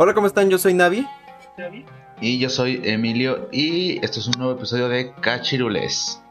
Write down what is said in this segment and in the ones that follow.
Hola, ¿cómo están? Yo soy Navi. Y yo soy Emilio y esto es un nuevo episodio de Cachirules.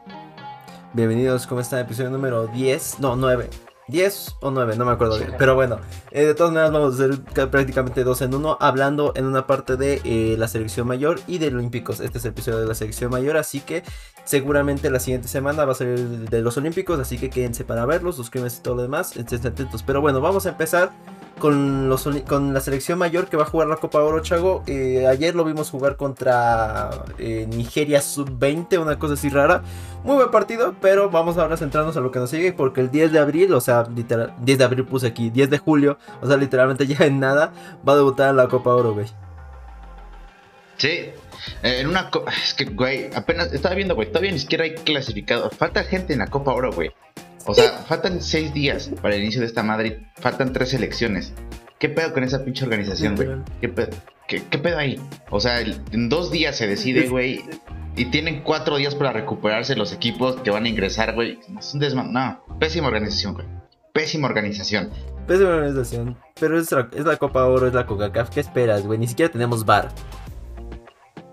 Bienvenidos, ¿cómo están? Episodio número 10, no, 9. 10 o 9, no me acuerdo bien. Pero bueno, eh, de todas maneras vamos a hacer prácticamente dos en uno, hablando en una parte de eh, la selección mayor y de Olímpicos. Este es el episodio de la selección mayor, así que seguramente la siguiente semana va a ser el de los Olímpicos, así que quédense para verlos, suscríbanse y todo lo demás, estén atentos. Pero bueno, vamos a empezar con, los, con la selección mayor que va a jugar la Copa Oro, Chago. Eh, ayer lo vimos jugar contra eh, Nigeria Sub-20, una cosa así rara. Muy buen partido, pero vamos ahora a centrarnos a lo que nos sigue, porque el 10 de abril, o sea, literal, 10 de abril puse aquí, 10 de julio, o sea, literalmente ya en nada, va a debutar en la Copa Oro, güey. Sí, eh, en una. Es que, güey, apenas estaba viendo, güey, todavía ni siquiera hay clasificado. Falta gente en la Copa Oro, güey. O sea, faltan seis días para el inicio de esta madre y faltan tres elecciones. ¿Qué pedo con esa pinche organización, güey? ¿Qué pedo? ¿Qué, pedo ahí? O sea, en dos días se decide, güey. Y tienen cuatro días para recuperarse los equipos que van a ingresar, güey. Es un desman... No, pésima organización, güey. Pésima organización. Pésima organización. Pero es la, es la Copa Oro, es la Coca-Cola. ¿Qué esperas, güey? Ni siquiera tenemos bar.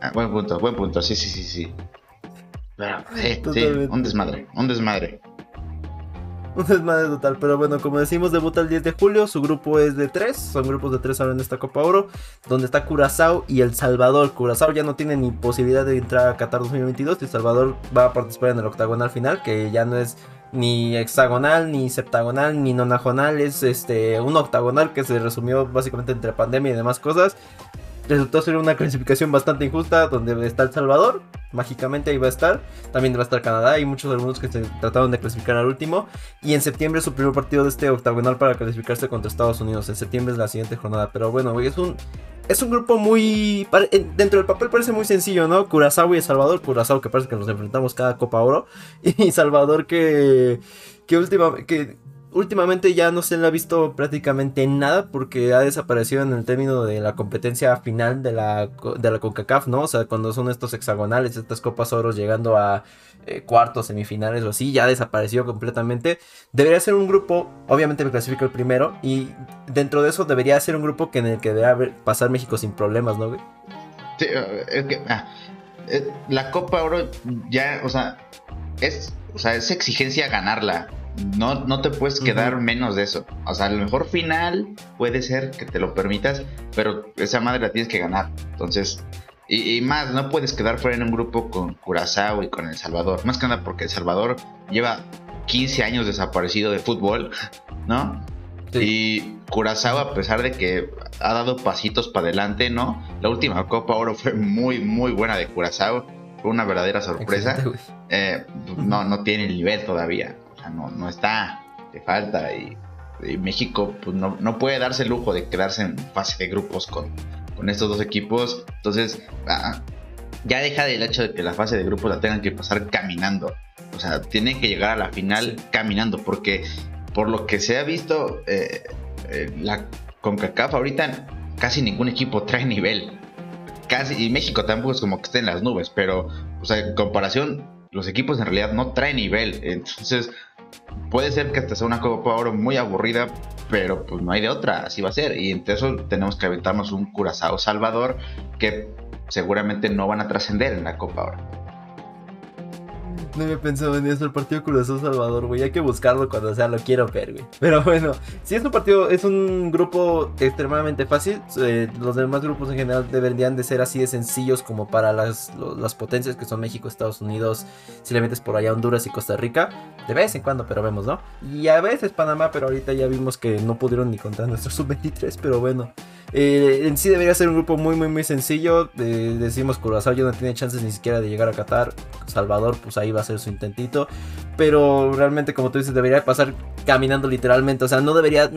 Ah, buen punto, buen punto. Sí, sí, sí, sí. Pero, sí, sí, un desmadre, un desmadre. un desmadre total. Pero bueno, como decimos, debuta el 10 de julio. Su grupo es de 3. Son grupos de 3 ahora en esta Copa Oro. Donde está Curazao y El Salvador. Curazao ya no tiene ni posibilidad de entrar a Qatar 2022. Y El Salvador va a participar en el octagonal final. Que ya no es ni hexagonal, ni septagonal, ni nonagonal. Es este un octagonal que se resumió básicamente entre pandemia y demás cosas resultó ser una clasificación bastante injusta donde está El Salvador, mágicamente ahí va a estar, también va a estar Canadá y muchos algunos que se trataron de clasificar al último y en septiembre su primer partido de este octagonal para clasificarse contra Estados Unidos, en septiembre es la siguiente jornada, pero bueno, es un es un grupo muy dentro del papel parece muy sencillo, ¿no? Curazao y El Salvador, Curazao que parece que nos enfrentamos cada Copa Oro y Salvador que que última que últimamente ya no se le ha visto prácticamente nada porque ha desaparecido en el término de la competencia final de la, de la CONCACAF, ¿no? O sea, cuando son estos hexagonales, estas copas oros llegando a eh, cuartos, semifinales o así, ya desapareció completamente. Debería ser un grupo, obviamente me clasifico el primero, y dentro de eso debería ser un grupo que en el que debería pasar México sin problemas, ¿no, Sí, es que, ah, eh, la Copa Oro ya, o sea, es, o sea, es exigencia ganarla no, no te puedes quedar menos de eso. O sea, a lo mejor final puede ser que te lo permitas, pero esa madre la tienes que ganar. Entonces, y, más, no puedes quedar fuera en un grupo con Curazao y con El Salvador. Más que nada porque El Salvador lleva 15 años desaparecido de fútbol, ¿no? Y Curazao, a pesar de que ha dado pasitos para adelante, ¿no? La última Copa Oro fue muy, muy buena de Curazao. Fue una verdadera sorpresa. Eh, no, no tiene el nivel todavía no, está, te falta y, México pues, no, puede darse el lujo de quedarse en fase de grupos con, con estos dos equipos. Entonces, ah, ya deja del hecho de que la fase de grupos la tengan que pasar caminando. O sea, tienen que llegar a la final caminando porque por lo que se ha visto, eh, eh, la CONCACAF ahorita casi ningún equipo trae nivel. Casi, y México tampoco es como que esté en las nubes, pero, o sea, en comparación, los equipos en realidad no traen nivel. Entonces, puede ser que hasta sea una Copa Oro muy aburrida, pero pues no hay de otra, así va a ser. Y entre eso tenemos que aventarnos un Curazao Salvador que seguramente no van a trascender en la Copa Oro. No había pensado en eso, el partido Cruz Salvador, güey. Hay que buscarlo cuando sea, lo quiero ver, güey. Pero bueno, si es un partido, es un grupo extremadamente fácil. Eh, los demás grupos en general deberían de ser así de sencillos como para las, las potencias que son México, Estados Unidos, si le metes por allá Honduras y Costa Rica. De vez en cuando, pero vemos, ¿no? Y a veces Panamá, pero ahorita ya vimos que no pudieron ni contar nuestro sub-23, pero bueno. Eh, en sí debería ser un grupo muy, muy, muy sencillo. decimos Curazao ya no tiene chances ni siquiera de llegar a Qatar. Salvador, pues ahí va a ser su intentito. Pero realmente, como tú dices, debería pasar caminando literalmente. O sea, no debería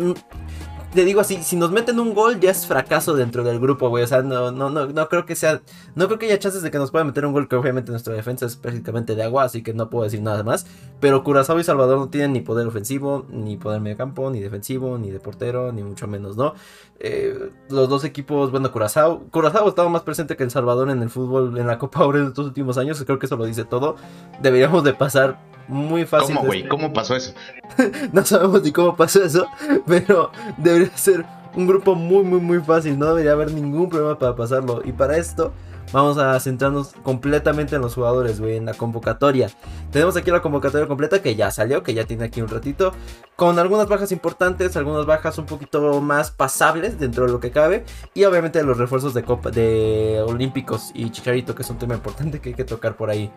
te digo así, si nos meten un gol ya es fracaso dentro del grupo, güey. O sea, no, no, no, no creo que sea, no creo que haya chances de que nos puedan meter un gol, que obviamente nuestra defensa es prácticamente de agua, así que no puedo decir nada más. Pero Curazao y Salvador no tienen ni poder ofensivo, ni poder medio campo, ni defensivo, ni de portero, ni mucho menos, ¿no? Eh, los dos equipos, bueno, Curazao, Curazao ha estado más presente que El Salvador en el fútbol, en la Copa Oro en estos últimos años, creo que eso lo dice todo. Deberíamos de pasar muy fácil. ¿Cómo, güey? ¿Cómo pasó eso? no sabemos ni cómo pasó eso, pero debería ser un grupo muy, muy, muy fácil. No debería haber ningún problema para pasarlo. Y para esto, vamos a centrarnos completamente en los jugadores, güey, en la convocatoria. Tenemos aquí la convocatoria completa que ya salió, que ya tiene aquí un ratito, con algunas bajas importantes, algunas bajas un poquito más pasables dentro de lo que cabe, y obviamente los refuerzos de Copa de Olímpicos y Chicharito, que es un tema importante que hay que tocar por ahí.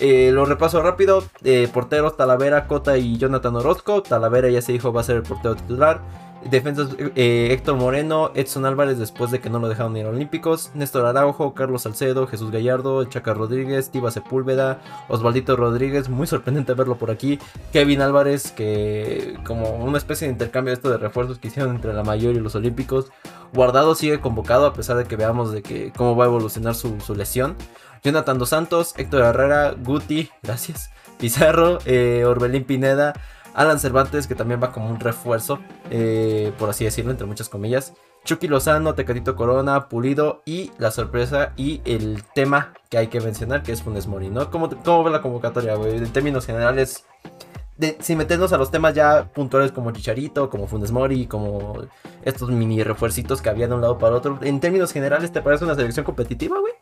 Eh, lo repaso rápido. Eh, porteros Talavera, Cota y Jonathan Orozco. Talavera ya se dijo va a ser el portero titular. Defensas eh, Héctor Moreno, Edson Álvarez después de que no lo dejaron ir a Olímpicos, Néstor Araujo, Carlos Salcedo, Jesús Gallardo, Chaca Rodríguez, Tiba Sepúlveda, Osvaldito Rodríguez, muy sorprendente verlo por aquí, Kevin Álvarez, que como una especie de intercambio esto de refuerzos que hicieron entre la mayor y los Olímpicos, Guardado sigue convocado a pesar de que veamos de que cómo va a evolucionar su, lesión, Jonathan Dos Santos, Héctor Herrera, Guti, gracias, Pizarro, eh, Orbelín Pineda, Alan Cervantes, que también va como un refuerzo, eh, por así decirlo, entre muchas comillas. Chucky Lozano, Tecatito Corona, Pulido y la sorpresa y el tema que hay que mencionar, que es Funes Mori, ¿no? ¿Cómo, cómo ve la convocatoria, güey? En términos generales, de, sin meternos a los temas ya puntuales como Chicharito, como Funes Mori, como estos mini refuercitos que había de un lado para otro, en términos generales, ¿te parece una selección competitiva, güey?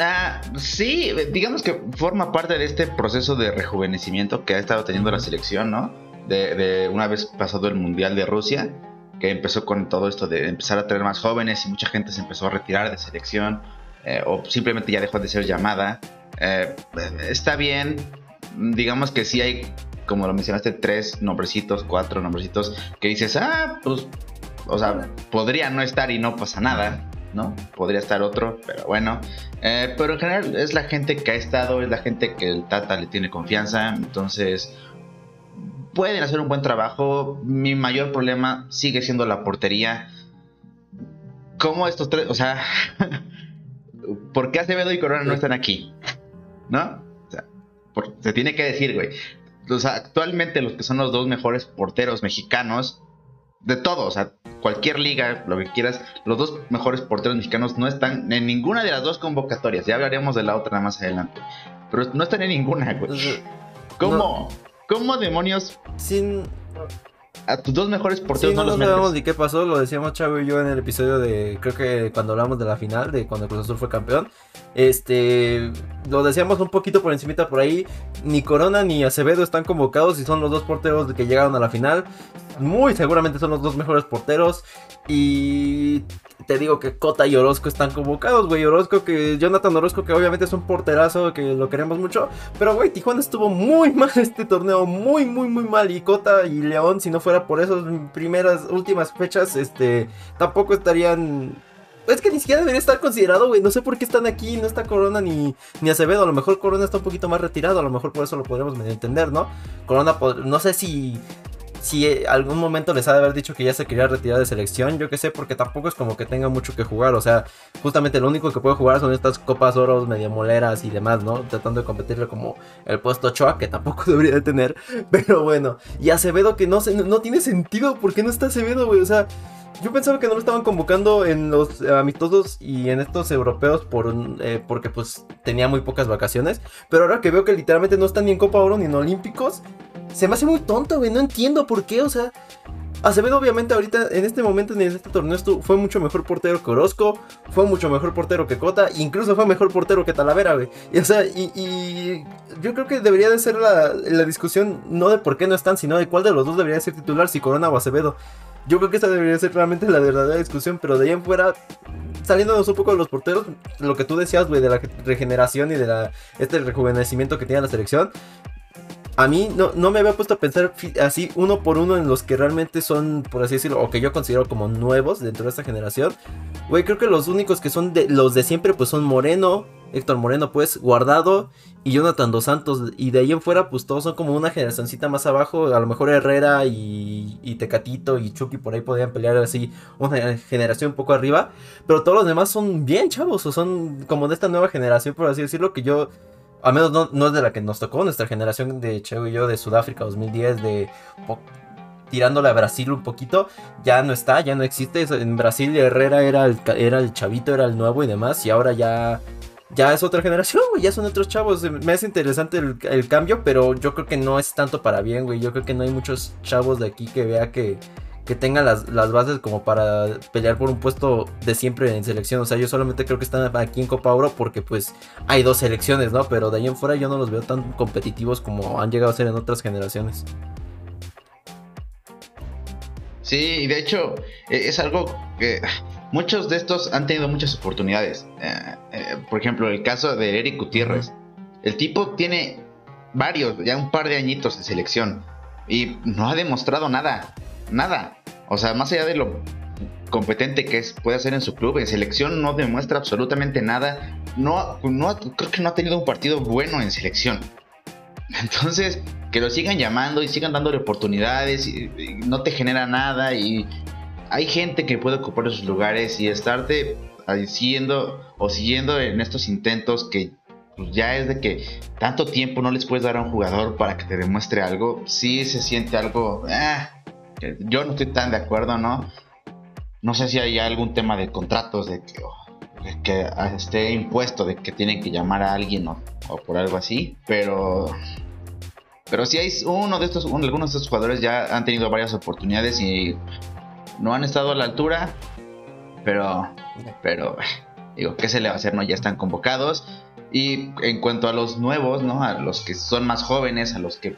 Ah, sí, digamos que forma parte de este proceso de rejuvenecimiento que ha estado teniendo la selección, ¿no? De, una vez pasado el Mundial de Rusia, que empezó con todo esto de empezar a traer más jóvenes y mucha gente se empezó a retirar de selección eh, o simplemente ya dejó de ser llamada. Eh, está bien, digamos que sí hay, como lo mencionaste, tres nombrecitos, cuatro nombrecitos que dices, ah, pues, o sea, podría no estar y no pasa nada. ¿No? Podría estar otro, pero bueno. Eh, pero en general es la gente que ha estado, es la gente que el Tata le tiene confianza, entonces pueden hacer un buen trabajo. Mi mayor problema sigue siendo la portería. ¿Cómo estos tres, o sea, ¿por qué Acevedo y Corona no están aquí? ¿No? O sea, se tiene que decir, güey. Actualmente los que son los dos mejores porteros mexicanos de todo, o sea, cualquier liga, lo que quieras, los dos mejores porteros mexicanos no están en ninguna de las dos convocatorias. Ya hablaremos de la otra más adelante. Pero no están en ninguna, güey. ¿Cómo? ¿Cómo demonios? Sin. A tus dos mejores porteros no, no los sabemos ni qué pasó, lo decíamos Chavo y yo en el episodio de, creo que cuando hablamos de la final, de cuando Cruz Azul fue campeón, este, lo decíamos un poquito por encimita por ahí, ni Corona ni Acevedo están convocados y son los dos porteros que llegaron a la final muy seguramente son los dos mejores porteros. Y te digo que Cota y Orozco están convocados, güey. Orozco que Jonathan Orozco que obviamente es un porterazo que lo queremos mucho, pero güey, Tijuana estuvo muy mal este torneo, muy muy muy mal y Cota y León si no fuera por esas primeras últimas fechas, este tampoco estarían es que ni siquiera debería estar considerado, güey. No sé por qué están aquí. No está Corona ni, ni Acevedo. A lo mejor Corona está un poquito más retirado. A lo mejor por eso lo podríamos entender, ¿no? Corona, no sé si si algún momento les ha de haber dicho que ya se quería retirar de selección, yo qué sé, porque tampoco es como que tenga mucho que jugar, o sea, justamente lo único que puede jugar son estas copas oros medio moleras y demás, ¿no? Tratando de competirle como el puesto Choa, que tampoco debería de tener, pero bueno, y Acevedo que no, no tiene sentido, ¿por qué no está Acevedo, güey? O sea, yo pensaba que no lo estaban convocando en los amistosos y en estos europeos por eh, porque pues tenía muy pocas vacaciones. Pero ahora que veo que literalmente no están ni en Copa Oro ni en Olímpicos, se me hace muy tonto, güey. No entiendo por qué, o sea. Acevedo obviamente ahorita en este momento en este torneo fue mucho mejor portero que Orozco, fue mucho mejor portero que Cota, incluso fue mejor portero que Talavera, güey. Y, o sea, y, yo creo que debería de ser la, la, discusión no de por qué no están, sino de cuál de los dos debería ser titular, si Corona o Acevedo. Yo creo que esa debería ser realmente la verdadera discusión, pero de ahí en fuera, saliéndonos un poco de los porteros, lo que tú decías, güey, de la regeneración y de la, este rejuvenecimiento que tiene la selección, a mí no, no, me había puesto a pensar así uno por uno en los que realmente son, por así decirlo, o que yo considero como nuevos dentro de esta generación. Güey, creo que los únicos que son de los de siempre, pues son Moreno, Héctor Moreno, pues, Guardado y Jonathan Dos Santos. Y de ahí en fuera, pues todos son como una generacióncita más abajo. A lo mejor Herrera y, Tecatito y Chucky por ahí podrían pelear así una generación un poco arriba. Pero todos los demás son bien chavos, o son como de esta nueva generación, por así decirlo, que yo al menos no, es de la que nos tocó, nuestra generación de Cheo y yo de Sudáfrica 2010, de tirándole a Brasil un poquito, ya no está, ya no existe. En Brasil Herrera era el, era el chavito, era el nuevo y demás, y ahora ya ya es otra generación, güey, ya son otros chavos. Me hace interesante el, cambio, pero yo creo que no es tanto para bien, güey. Yo creo que no hay muchos chavos de aquí que vea que, que tengan las, las, bases como para pelear por un puesto de siempre en selección. O sea, yo solamente creo que están aquí en Copa Oro porque pues hay dos selecciones, ¿no? Pero de ahí en fuera yo no los veo tan competitivos como han llegado a ser en otras generaciones. Sí, y de hecho e, es algo que muchos de estos han tenido muchas oportunidades. Eh, eh, por ejemplo, el caso de Eric Gutiérrez. El tipo tiene varios, ya un par de añitos en selección. Y no ha demostrado nada. Nada. O sea, más allá de lo competente que es, puede hacer en su club, en selección no demuestra absolutamente nada. No, no, creo que no ha tenido un partido bueno en selección. Entonces, que lo sigan llamando y sigan dándole oportunidades no te genera nada y hay gente que puede ocupar esos lugares y estarte diciendo o siguiendo en estos intentos que pues, ya es de que tanto tiempo no les puedes dar a un jugador para que te demuestre algo, sí se siente algo, ah, yo no estoy tan de acuerdo, ¿no? No sé si hay algún tema de contratos de que, que esté impuesto de que tienen que llamar a alguien o, por algo así, pero pero si hay uno de estos, algunos de estos jugadores ya han tenido varias oportunidades y no han estado a la altura, pero, pero, digo, ¿qué se le va a hacer? No, ya están convocados. Y en cuanto a los nuevos, ¿no? A los que son más jóvenes, a los que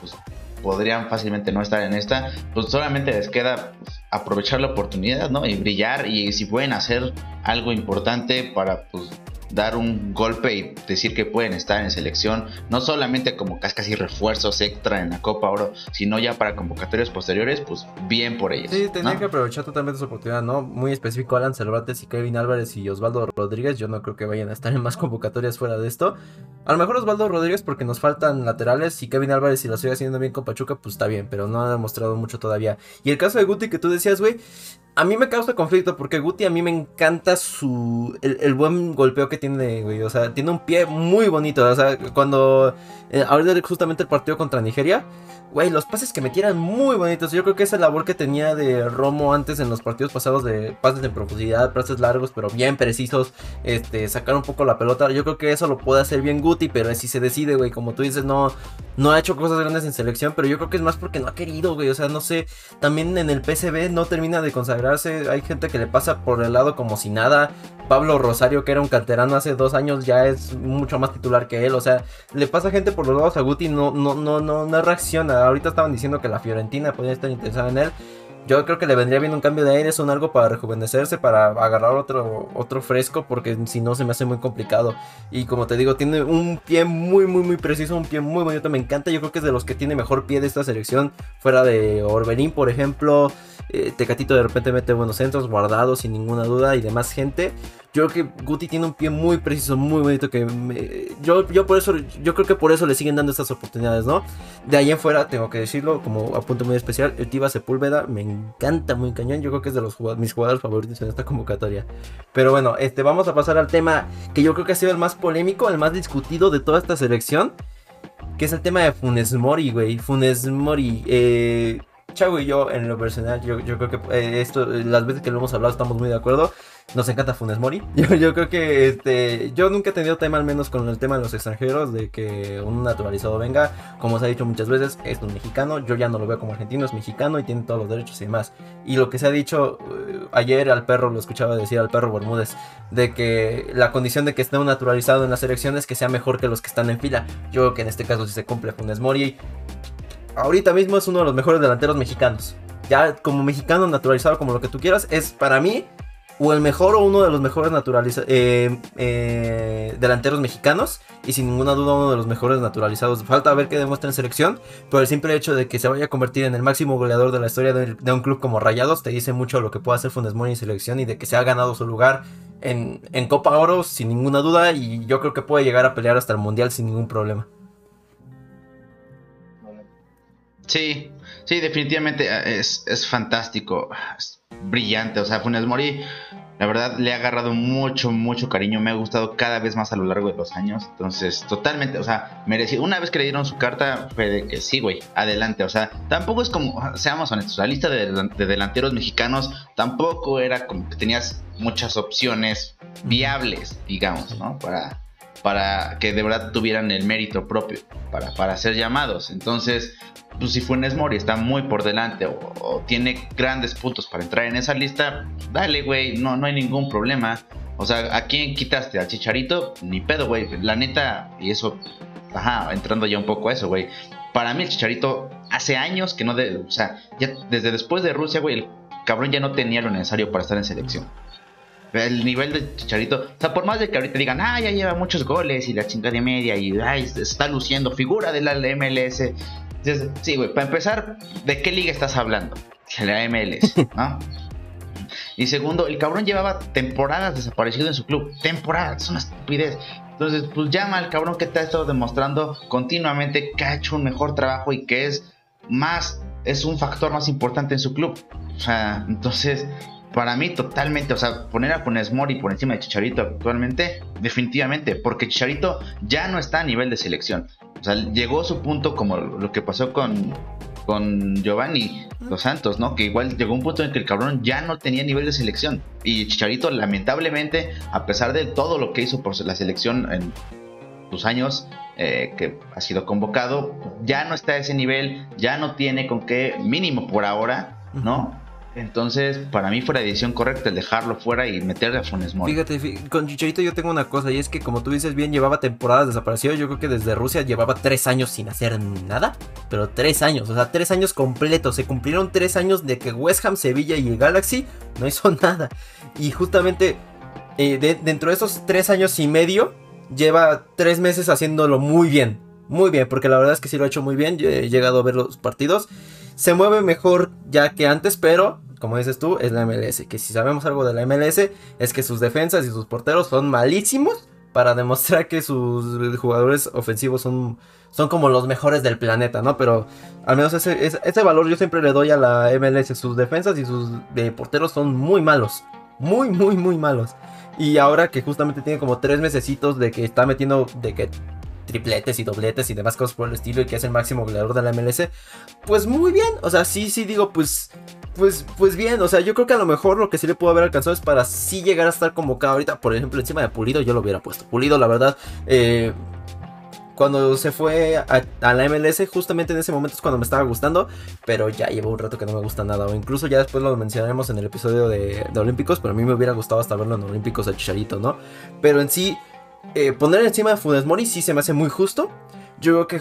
pues, podrían fácilmente no estar en esta, pues solamente les queda pues, aprovechar la oportunidad, ¿no? Y brillar y si pueden hacer algo importante para pues dar un golpe y decir que pueden estar en selección, no solamente como casi refuerzos extra en la Copa Oro, sino ya para convocatorias posteriores, pues bien por ellos. Sí, tendrían que aprovechar totalmente su oportunidad, ¿no? Muy específico Alan Cervantes y Kevin Álvarez y Osvaldo Rodríguez, yo no creo que vayan a estar en más convocatorias fuera de esto. A lo mejor Osvaldo Rodríguez porque nos faltan laterales y Kevin Álvarez si lo sigue haciendo bien con Pachuca, pues está bien, pero no ha demostrado mucho todavía. Y el caso de Guti que tú decías, güey, a mí me causa conflicto porque Guti a mí me encanta su. El, buen golpeo que tiene, güey. O sea, tiene un pie muy bonito. O sea, cuando. Eh, ahorita justamente el partido contra Nigeria. Güey, los pases que metieran muy bonitos. Yo creo que esa labor que tenía de Romo antes en los partidos pasados de pases de profundidad, pases largos, pero bien precisos. Este, sacar un poco la pelota. Yo creo que eso lo puede hacer bien Guti, pero si se decide, güey. Como tú dices, no, no ha hecho cosas grandes en selección, pero yo creo que es más porque no ha querido, güey. O sea, no sé. También en el PCB no termina de consagrarse. Hay gente que le pasa por el lado como si nada. Pablo Rosario, que era un canterano hace dos años, ya es mucho más titular que él. O sea, le pasa gente por los lados a Guti, no, no, no, no, no reacciona. Ahorita estaban diciendo que la Fiorentina podría estar interesada en él. Yo creo que le vendría bien un cambio de aire, son algo para rejuvenecerse, para agarrar otro, otro fresco, porque si no se me hace muy complicado. Y como te digo, tiene un pie muy, muy, muy preciso, un pie muy bonito, me encanta. Yo creo que es de los que tiene mejor pie de esta selección, fuera de Orbelín, por ejemplo. Eh, Tecatito de repente mete buenos centros, guardados sin ninguna duda y demás gente. Yo creo que Guti tiene un pie muy preciso, muy bonito. Que yo, yo por eso, yo creo que por eso le siguen dando estas oportunidades, ¿no? De ahí en fuera, tengo que decirlo, como a punto muy especial, el Tiva Sepúlveda me encanta muy cañón. Yo creo que es de los mis jugadores favoritos en esta convocatoria. Pero bueno, este, vamos a pasar al tema que yo creo que ha sido el más polémico, el más discutido de toda esta selección. Que es el tema de Funes Mori, güey. Funes Mori. Eh, Chavo y yo, en lo personal, yo, yo creo que eh, esto, las veces que lo hemos hablado, estamos muy de acuerdo. Nos encanta Funes Mori. Yo, creo que este, yo nunca he tenido tema, al menos con el tema de los extranjeros, de que un naturalizado venga. Como se ha dicho muchas veces, es un mexicano. Yo ya no lo veo como argentino, es mexicano y tiene todos los derechos y demás. Y lo que se ha dicho eh, ayer al perro, lo escuchaba decir al perro Bermúdez, de que la condición de que esté un naturalizado en las elecciones que sea mejor que los que están en fila. Yo creo que en este caso si se cumple Funes Mori ahorita mismo es uno de los mejores delanteros mexicanos. Ya como mexicano naturalizado, como lo que tú quieras, es para mí o el mejor o uno de los mejores eh, eh, delanteros mexicanos y sin ninguna duda uno de los mejores naturalizados. Falta ver qué demuestra en selección, pero el simple hecho de que se vaya a convertir en el máximo goleador de la historia de, un club como Rayados te dice mucho lo que puede hacer Funes Mori en selección y de que se ha ganado su lugar en, en Copa Oro sin ninguna duda y yo creo que puede llegar a pelear hasta el Mundial sin ningún problema. Sí, sí, definitivamente eh, es, es fantástico, es brillante. O sea, Funes Mori, la verdad, le ha agarrado mucho, mucho cariño. Me ha gustado cada vez más a lo largo de los años. Entonces, totalmente, o sea, merecido. Una vez que le dieron su carta, fue de que sí, güey, adelante. O sea, tampoco es como, seamos honestos, la lista de, de delanteros mexicanos tampoco era como que tenías muchas opciones viables, digamos, ¿no? Para, para que de verdad tuvieran el mérito propio para, para ser llamados. Entonces, pues si Funes Mori está muy por delante o, tiene grandes puntos para entrar en esa lista, dale, güey, no, no hay ningún problema. O sea, ¿a quién quitaste? ¿Al Chicharito? Ni pedo, güey. La neta, y eso, ajá, entrando ya un poco a eso, güey. Para mí el Chicharito hace años que no, de, o sea, ya desde después de Rusia, güey, el cabrón ya no tenía lo necesario para estar en selección. El nivel de Chicharito, o sea, por más de que ahorita digan, ah, ya lleva muchos goles y la chingada de media y ay, está luciendo figura de la MLS. Sí, güey, para empezar, ¿de qué liga estás hablando? La MLS, ¿no? y segundo, el cabrón llevaba temporadas desaparecido en su club. Temporadas, es una estupidez. Entonces, pues llama al cabrón que te ha estado demostrando continuamente que ha hecho un mejor trabajo y que es más, es un factor más importante en su club. O sea, entonces, para mí totalmente, o sea, poner a Funes Mori por encima de Chicharito actualmente, definitivamente, porque Chicharito ya no está a nivel de selección. O sea, llegó a su punto como lo que pasó con, con Giovanni Los Santos, ¿no? Que igual llegó un punto en que el cabrón ya no tenía nivel de selección. Y Chicharito, lamentablemente, a pesar de todo lo que hizo por la selección en sus años, eh, que ha sido convocado, ya no está a ese nivel, ya no tiene con qué, mínimo por ahora, ¿no? Entonces, para mí fue la decisión correcta el dejarlo fuera y meterle a Funes Mori. Fíjate, con Chicharito yo tengo una cosa, y es que como tú dices bien, llevaba temporadas desaparecido. Yo creo que desde Rusia llevaba tres años sin hacer nada. Pero tres años, o sea, tres años completos. Se cumplieron tres años de que West Ham, Sevilla y el Galaxy no hizo nada. Y justamente eh, dentro de esos tres años y medio, lleva tres meses haciéndolo muy bien. Muy bien, porque la verdad es que sí lo ha hecho muy bien. He llegado a ver los partidos. Se mueve mejor ya que antes, pero como dices tú, es la MLS. Que si sabemos algo de la MLS, es que sus defensas y sus porteros son malísimos para demostrar que sus jugadores ofensivos son, son como los mejores del planeta, ¿no? Pero al menos ese, ese, valor yo siempre le doy a la MLS. Sus defensas y sus porteros son muy malos. Muy, muy, muy malos. Y ahora que justamente tiene como tres mesecitos de que está metiendo, de que tripletes y dobletes y demás cosas por el estilo y que es el máximo goleador de la MLS, pues muy bien, o sea, sí, sí digo, pues, pues, pues bien, o sea, yo creo que a lo mejor lo que sí le pudo haber alcanzado es para sí llegar a estar convocado ahorita, por ejemplo, encima de Pulido yo lo hubiera puesto, Pulido la verdad, eh, cuando se fue a, la MLS, justamente en ese momento es cuando me estaba gustando, pero ya llevo un rato que no me gusta nada. O incluso ya después lo mencionaremos en el episodio de, de Olímpicos, pero a mí me hubiera gustado hasta verlo en Olímpicos a Chicharito, ¿no? Pero en sí, eh, poner encima de Funes Mori sí se me hace muy justo. Yo creo que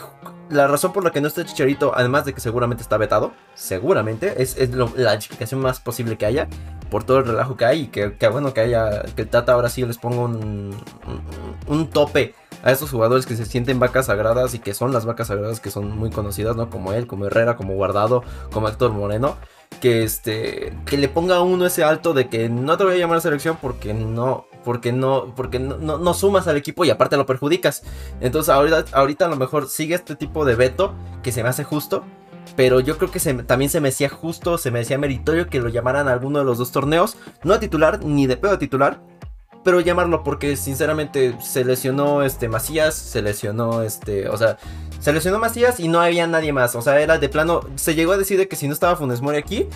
la razón por la que no está Chicharito, además de que seguramente está vetado, seguramente, es, la explicación más posible que haya, por todo el relajo que hay, y que, bueno que haya, que Tata ahora sí les ponga un, un, tope a estos jugadores que se sienten vacas sagradas y que son las vacas sagradas que son muy conocidas, ¿no? Como él, como Herrera, como Guardado, como Héctor Moreno. Que este. Que le ponga a uno ese alto de que no te voy a llamar a selección porque no porque no, porque no, no, sumas al equipo y aparte lo perjudicas. Entonces ahorita, ahorita a lo mejor sigue este tipo de veto que se me hace justo. Pero yo creo que también se me hacía justo, se me hacía meritorio que lo llamaran a alguno de los dos torneos. No a titular, ni de pedo a titular. Pero llamarlo porque sinceramente se lesionó este Macías, se lesionó este, o sea, se lesionó Macías y no había nadie más. O sea, era de plano, se llegó a decir de que si no estaba Funes Mori aquí,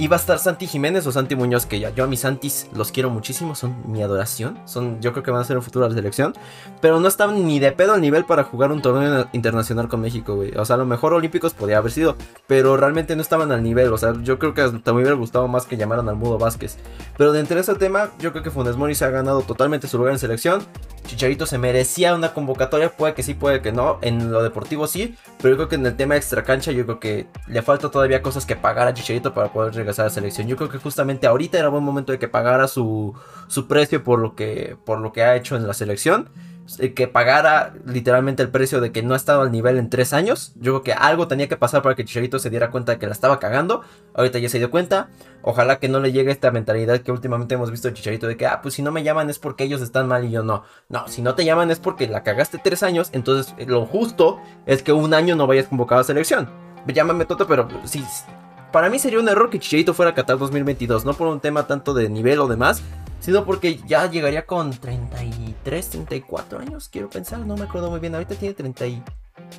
Iba a estar Santi Jiménez o Santi Muñoz, que ya yo a mis Santis los quiero muchísimo, son mi adoración. Son, yo creo que van a ser un futuro de la selección. Pero no estaban ni de pedo al nivel para jugar un torneo internacional con México, güey. O sea, a lo mejor Olímpicos podía haber sido, pero realmente no estaban al nivel. O sea, yo creo que hasta me hubiera gustado más que llamaran al Mudo Vázquez. Pero de entre ese tema, yo creo que Funes Mori se ha ganado totalmente su lugar en selección. Chicharito se merecía una convocatoria, puede que sí, puede que no. En lo deportivo sí, pero yo creo que en el tema extra cancha, yo creo que le falta todavía cosas que pagar a Chicharito para poder regresar a selección. Yo creo que justamente ahorita era buen momento de que pagara su, su precio por lo, que, por lo que ha hecho en la selección. Eh, que pagara literalmente el precio de que no ha estado al nivel en tres años. Yo creo que algo tenía que pasar para que Chicharito se diera cuenta de que la estaba cagando. Ahorita ya se dio cuenta. Ojalá que no le llegue esta mentalidad que últimamente hemos visto de Chicharito de que, ah, pues si no me llaman es porque ellos están mal y yo no. No, si no te llaman es porque la cagaste tres años. Entonces lo justo es que un año no vayas convocado a selección. Llámame Toto, pero si... Para mí sería un error que Chicharito fuera a Qatar 2022, no por un tema tanto de nivel o demás, sino porque ya llegaría con 33, 34 años, quiero pensar, no me acuerdo muy bien, ahorita tiene 30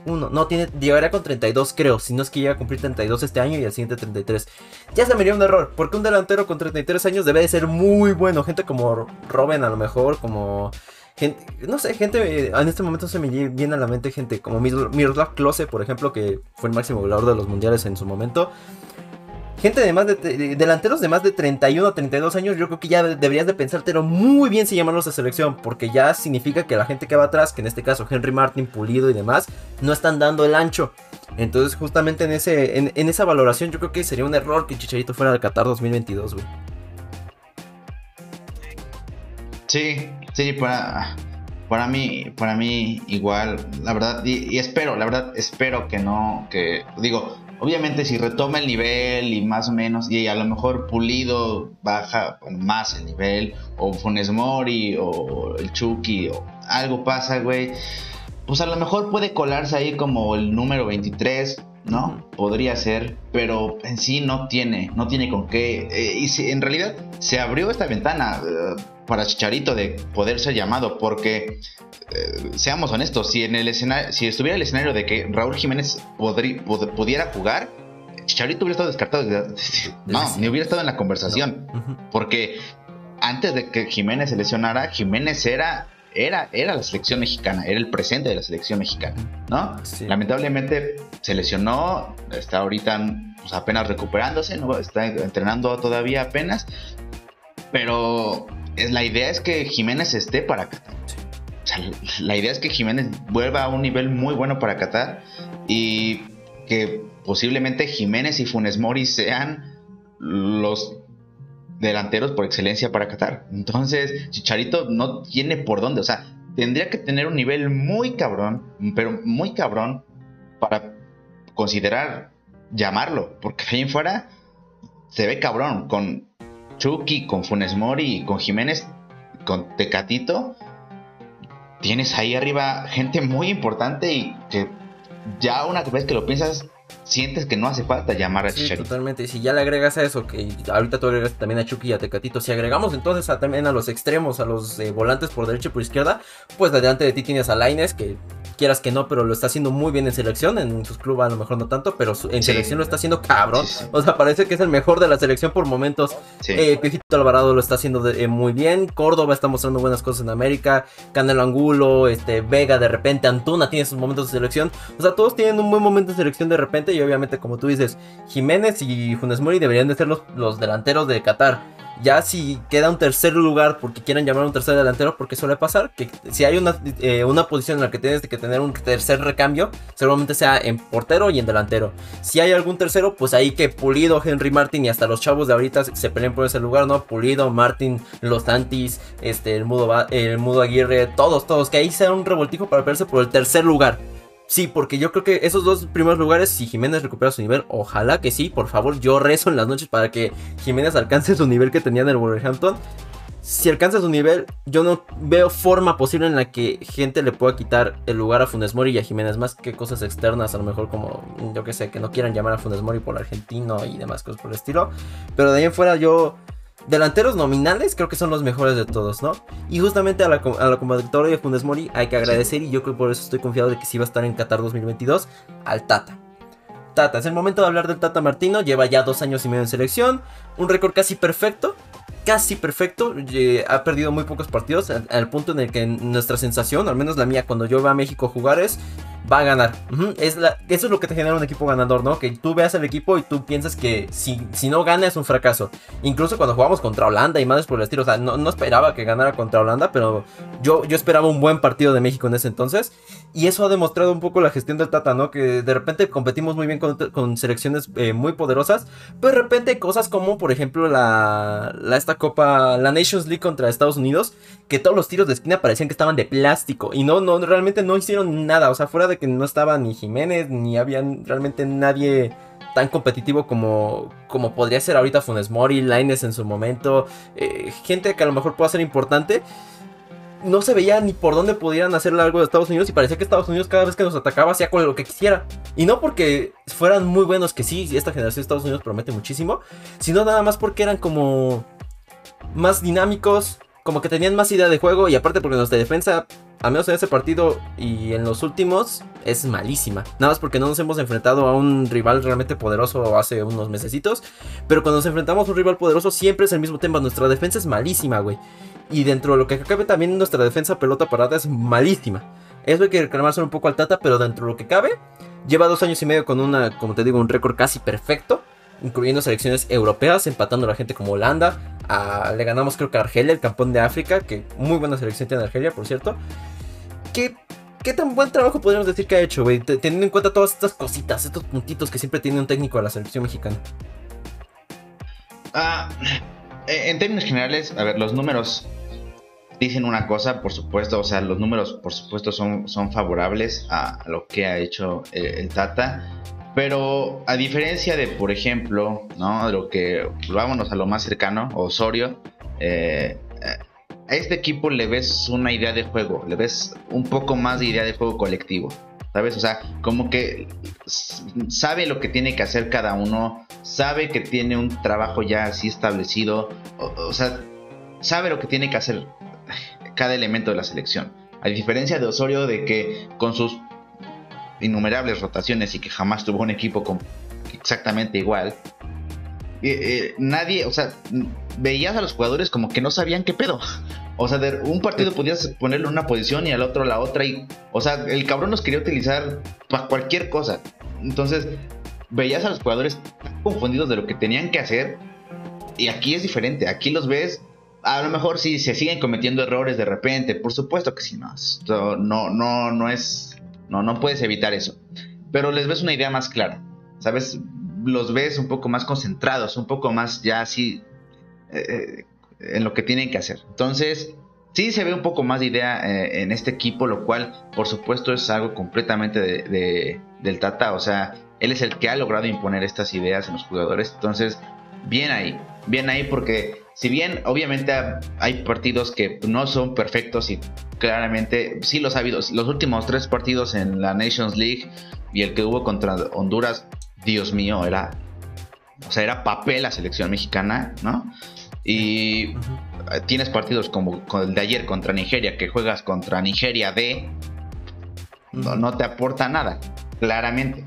uno, no tiene, llegaría con 32 creo, si no es que llega a cumplir 32 este año y el siguiente 33. Ya se me dio un error, porque un delantero con 33 años debe de ser muy bueno, gente como Robin a lo mejor, como no sé, gente, en este momento se me viene a la mente gente como Miroslav Klose, por ejemplo, que fue el máximo goleador de los mundiales en su momento. Gente de más de, delanteros de más de 31 o 32 años, yo creo que ya deberías de pensártelo muy bien si llamarlos a selección, porque ya significa que la gente que va atrás, que en este caso Henry Martin, Pulido y demás, no están dando el ancho. Entonces, justamente en ese en, esa valoración, yo creo que sería un error que Chicharito fuera al Qatar 2022, güey. Sí, sí, para, para mí, para mí igual, la verdad, y, y espero, la verdad, espero que no, que digo, Obviamente si retoma el nivel y más o menos, y a lo mejor Pulido baja más el nivel, o Funes Mori, o el Chucky, o algo pasa, güey, pues a lo mejor puede colarse ahí como el número 23, ¿no? Podría ser, pero en sí no tiene, no tiene con qué. Eh, y si, en realidad se abrió esta ventana eh, para Chicharito de poder ser llamado, porque eh, seamos honestos, si en el escenario, si estuviera el escenario de que Raúl Jiménez pudiera jugar, Chicharito hubiera estado descartado. no, ni hubiera estado en la conversación. Porque antes de que Jiménez se lesionara, Jiménez era, era, era la selección mexicana, era el presente de la selección mexicana, ¿no? Lamentablemente se lesionó, está ahorita pues, apenas recuperándose, ¿no? está entrenando todavía apenas. Pero la idea es que Jiménez esté para Qatar la idea es que Jiménez vuelva a un nivel muy bueno para Qatar y que posiblemente Jiménez y Funes Mori sean los delanteros por excelencia para Qatar. Entonces, Chicharito no tiene por dónde, o sea, tendría que tener un nivel muy cabrón, pero muy cabrón para considerar llamarlo, porque ahí en fuera se ve cabrón con Chucky, con Funes Mori, con Jiménez, con Tecatito tienes ahí arriba gente muy importante y que ya una vez que lo piensas, sientes que no hace falta llamar a sí, Totalmente, si ya le agregas a eso, que ahorita tú agregas también a Chucky y a Tecatito, si agregamos entonces también a los extremos, a los eh, volantes por derecha y por izquierda, pues delante de ti tienes a Laines, que quieras que no, pero lo está haciendo muy bien en selección. En sus clubes a lo mejor no tanto, pero en selección lo está haciendo cabrón. O sea, parece que es el mejor de la selección por momentos. Eh, Alvarado lo está haciendo eh, muy bien. Córdoba está mostrando buenas cosas en América. Canelo Angulo, este, Vega de repente, Antuna tiene sus momentos de selección. O sea, todos tienen un buen momento de selección de repente. Y obviamente, como tú dices, Jiménez y Funes Mori deberían de ser los, los delanteros de Qatar. Ya si queda un tercer lugar porque quieren llamar a un tercer delantero, porque suele pasar que si hay una, eh, una posición en la que tienes que tener un tercer recambio, seguramente sea en portero y en delantero. Si hay algún tercero, pues ahí que Pulido, Henry Martin y hasta los chavos de ahorita se peleen por ese lugar, ¿no? Pulido, Martin, Los Tantis, este, el Mudo, el Mudo Aguirre, todos, todos, que ahí sea un revoltijo para pelearse por el tercer lugar. Sí, porque yo creo que esos dos primeros lugares, si Jiménez recupera su nivel, ojalá que sí, por favor, yo rezo en las noches para que Jiménez alcance su nivel que tenía en el Wolverhampton. Si alcanza su nivel, yo no veo forma posible en la que gente le pueda quitar el lugar a Funes Mori y a Jiménez, más que cosas externas, a lo mejor como, yo que sé, que no quieran llamar a Funes Mori por argentino y demás cosas por el estilo. Pero de ahí en fuera yo delanteros nominales creo que son los mejores de todos, ¿no? Y justamente a la, a la convocatoria de Funes Mori hay que agradecer, y yo creo que por eso estoy confiado de que sí va a estar en Qatar 2022, al Tata. Tata, es el momento de hablar del Tata Martino, lleva ya dos años y medio en selección, un récord casi perfecto, casi perfecto, ha perdido muy pocos partidos, al, punto en el que nuestra sensación, al menos la mía cuando yo veo a México jugar es, va a ganar. es eso es lo que te genera un equipo ganador, ¿no? Que tú veas el equipo y tú piensas que si, si no gana es un fracaso. Incluso cuando jugamos contra Holanda y madres por el estilo, o sea, no, esperaba que ganara contra Holanda, pero yo, yo esperaba un buen partido de México en ese entonces. Y eso ha demostrado un poco la gestión del Tata, ¿no? Que de repente competimos muy bien con, selecciones eh, muy poderosas, pero de repente cosas como, por ejemplo, la, la, esta copa, la Nations League contra Estados Unidos, que todos los tiros de esquina parecían que estaban de plástico y no, no, realmente no hicieron nada, o sea, fuera de que no estaba ni Jiménez, ni había realmente nadie tan competitivo como, como podría ser ahorita Funes Mori, Laines en su momento, eh, gente que a lo mejor pueda ser importante. No se veía ni por dónde pudieran hacer algo de Estados Unidos y parecía que Estados Unidos cada vez que nos atacaba hacía con lo que quisiera. Y no porque fueran muy buenos, que sí, esta generación de Estados Unidos promete muchísimo, sino nada más porque eran como más dinámicos, como que tenían más idea de juego y aparte porque de defensa, al menos en ese partido y en los últimos, es malísima. Nada más porque no nos hemos enfrentado a un rival realmente poderoso hace unos mesecitos. Pero cuando nos enfrentamos a un rival poderoso siempre es el mismo tema. Nuestra defensa es malísima, güey. Y dentro de lo que cabe también nuestra defensa pelota parada es malísima. Eso hay que reclamarse un poco al Tata, pero dentro de lo que cabe, lleva dos años y medio con una, como te digo, un récord casi perfecto incluyendo selecciones europeas, empatando a la gente como Holanda. le ganamos creo que a Argelia, el campeón de África, que muy buena selección tiene Argelia, por cierto. ¿Qué, qué tan buen trabajo podríamos decir que ha hecho, güey? Teniendo en cuenta todas estas cositas, estos puntitos que siempre tiene un técnico de la selección mexicana. Ah, en términos generales, a ver, los números dicen una cosa, por supuesto, o sea, los números, por supuesto, son, son favorables a lo que ha hecho eh, el Tata. Pero a diferencia de, por ejemplo, ¿no? De lo que, vámonos a lo más cercano, Osorio, eh, a este equipo le ves una idea de juego, le ves un poco más de idea de juego colectivo, ¿sabes? O sea, como que sabe lo que tiene que hacer cada uno, sabe que tiene un trabajo ya así establecido, o sea, sabe lo que tiene que hacer cada elemento de la selección. A diferencia de Osorio, de que con sus innumerables rotaciones y que jamás tuvo un equipo con exactamente igual. Eh, eh, nadie, o sea, veías a los jugadores como que no sabían qué pedo. O sea, de un partido podías ponerle una posición y al otro la otra. Y, o sea, el cabrón nos quería utilizar para cualquier cosa. Entonces, veías a los jugadores confundidos de lo que tenían que hacer. Y aquí es diferente. Aquí los ves. A lo mejor sí se siguen cometiendo errores de repente. Por supuesto que sí, no. No, no, no es no, no puedes evitar eso. Pero les ves una idea más clara. ¿Sabes? Los ves un poco más concentrados, un poco más ya así eh, eh, en lo que tienen que hacer. Entonces, sí se ve un poco más de idea eh, en este equipo, lo cual, por supuesto, es algo completamente de, del Tata. O sea, él es el que ha logrado imponer estas ideas en los jugadores. Entonces, bien ahí, bien ahí porque si bien obviamente hay partidos que no son perfectos y claramente sí los ha habido, los últimos tres partidos en la Nations League y el que hubo contra Honduras, Dios mío, era, o sea, era papel la selección mexicana, ¿no? Y tienes partidos como el de ayer contra Nigeria, que juegas contra Nigeria D, no, no te aporta nada, claramente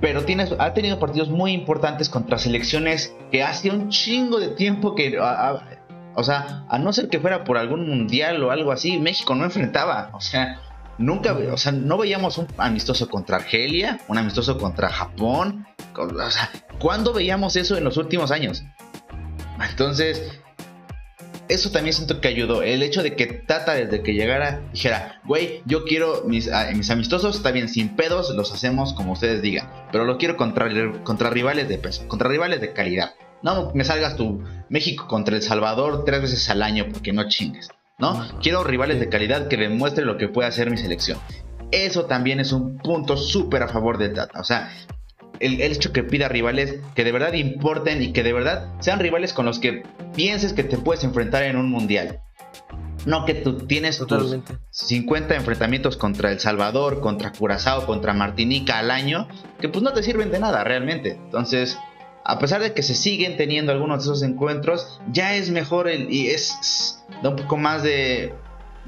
pero tienes, ha tenido partidos muy importantes contra selecciones que hace un chingo de tiempo que, o sea, a no ser que fuera por algún mundial o algo así, México no enfrentaba, o sea, nunca, o sea, no veíamos un amistoso contra Argelia, un amistoso contra Japón, o sea, ¿cuándo veíamos eso en los últimos años? Entonces, eso también siento que ayudó. El hecho de que Tata desde que llegara dijera, güey, yo quiero mis, ah, mis, amistosos, está bien, sin pedos, los hacemos como ustedes digan. Pero lo quiero contra, contra rivales de peso, contra rivales de calidad. No me salgas tu México contra El Salvador tres veces al año porque no chingues. ¿no? Quiero rivales de calidad que demuestren lo que puede hacer mi selección. Eso también es un punto súper a favor de Tata. O sea, el, hecho que pida rivales que de verdad importen y que de verdad sean rivales con los que pienses que te puedes enfrentar en un mundial. No que tú tienes tus 50 enfrentamientos contra El Salvador, contra Curazao, contra Martinica al año, que pues no te sirven de nada realmente. Entonces, a pesar de que se siguen teniendo algunos de esos encuentros, ya es mejor el, y es da un poco más de,